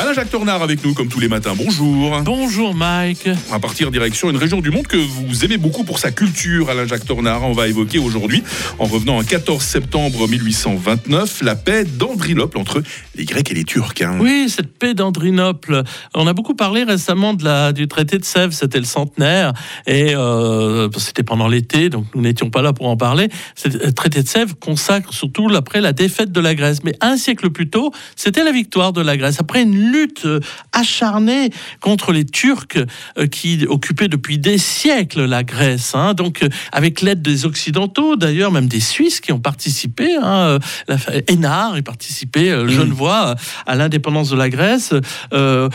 Alain-Jacques Tornard avec nous comme tous les matins. Bonjour. Bonjour Mike. On va partir direction une région du monde que vous aimez beaucoup pour sa culture, Alain-Jacques Tornard. On va évoquer aujourd'hui, en revenant en 14 septembre 1829, la paix d'Andrinople entre les Grecs et les Turcs. hein. Oui, cette paix d'Andrinople. On a beaucoup parlé récemment de la, du traité de Sèvres, c'était le centenaire, et euh, c'était pendant l'été, donc nous n'étions pas là pour en parler. Le traité de Sèvres consacre surtout après la défaite de la Grèce. Mais un siècle plus tôt, c'était la victoire de la Grèce. Après une lutte euh, acharnée contre les Turcs euh, qui occupaient depuis des siècles la Grèce. hein. donc, euh, avec l'aide des Occidentaux, d'ailleurs, même des Suisses qui ont participé. Hein, la, Hénard y participé, Genevois, à l'indépendance de la Grèce. Euh,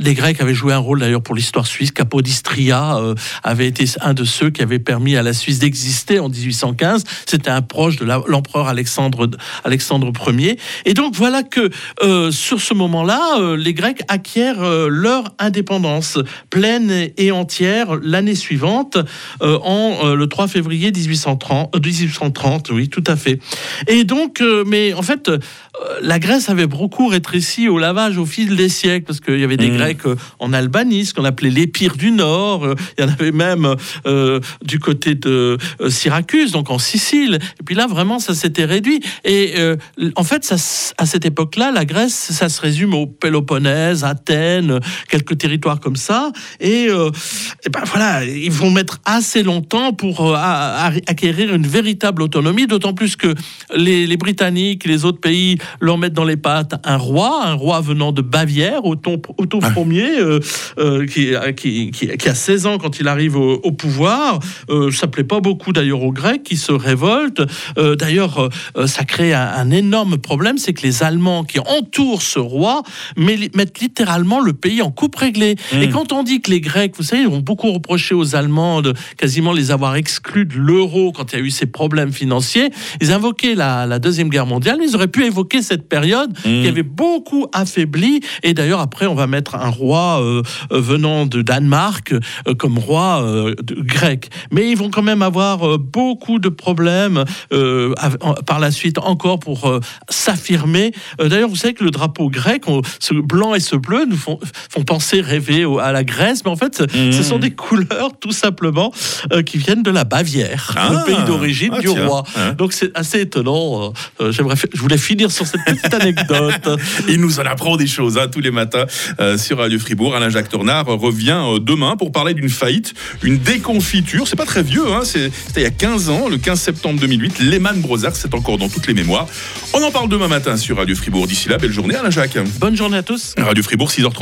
les Grecs avaient joué un rôle d'ailleurs pour l'histoire suisse. Capodistria euh, avait été un de ceux qui avait permis à la Suisse d'exister en 1815. C'était un proche de l'empereur Alexandre, Alexandre Ier. Et donc voilà que euh, sur ce moment-là, les Grecs acquièrent euh, leur indépendance pleine et entière l'année suivante, euh, en euh, le 3 février 1830, euh, 1830, oui, tout à fait. Et donc, mais en fait, la Grèce avait beaucoup rétréci au lavage au fil des siècles, parce qu'il y avait des Mhm. Grecs euh, en Albanie, ce qu'on appelait l'Épire du Nord, euh, il y en avait même euh, du côté de euh, Syracuse, donc en Sicile. Et puis là, vraiment, ça s'était réduit. Et euh, en fait, ça, à cette époque-là, la Grèce, ça se résume au Péloponnèse, Athènes, quelques territoires comme ça. Et, euh, et ben voilà, ils vont mettre assez longtemps pour euh, acquérir une véritable autonomie, d'autant plus que les, les Britanniques les autres pays leur mettent dans les pattes un roi, un roi venant de Bavière, Otto, Otto Ier, euh, euh, qui, qui, qui, qui a 16 ans quand il arrive au, au pouvoir. Euh, ça plaît pas beaucoup d'ailleurs aux Grecs qui se révoltent. Euh, d'ailleurs, euh, ça crée un, un énorme problème, c'est que les Allemands qui entourent ce roi mettent littéralement le pays en coupe réglée. Et quand on dit que les Grecs, vous savez, ont beaucoup reproché aux Allemands de quasiment les avoir exclus de l'euro quand il y a eu ces problèmes financiers, ils invoquaient la, la Deuxième Guerre mondiale, mais ils auraient pu évoquer cette période qui avait beaucoup affaibli. Et d'ailleurs, après, on va mettre un roi euh, euh, venant de Danemark euh, comme roi euh, de- grec. Mais ils vont quand même avoir beaucoup de problèmes par la suite encore pour s'affirmer. D'ailleurs, vous savez que le drapeau grec, on- ce blanc et ce bleu, nous font, font penser rêver au- à la Grèce, mais en fait, ce- ce sont des couleurs tout simplement qui viennent de la Bavière, Ah, le pays d'origine ah, du tiens, roi. hein. Donc c'est assez étonnant. J'aimerais, je voulais finir sur cette petite anecdote. Il nous en apprend des choses hein, tous les matins euh, sur Radio Fribourg. Alain-Jacques Tornard revient euh, demain pour parler d'une faillite, une déconfiture. C'est pas très vieux, hein, c'est- c'était il y a 15 ans, le 15 septembre 2008. Lehman Brothers, c'est encore dans toutes les mémoires. On en parle demain matin sur Radio Fribourg. D'ici là, belle journée Alain-Jacques. Bonne journée à tous. Radio Fribourg, 6h30.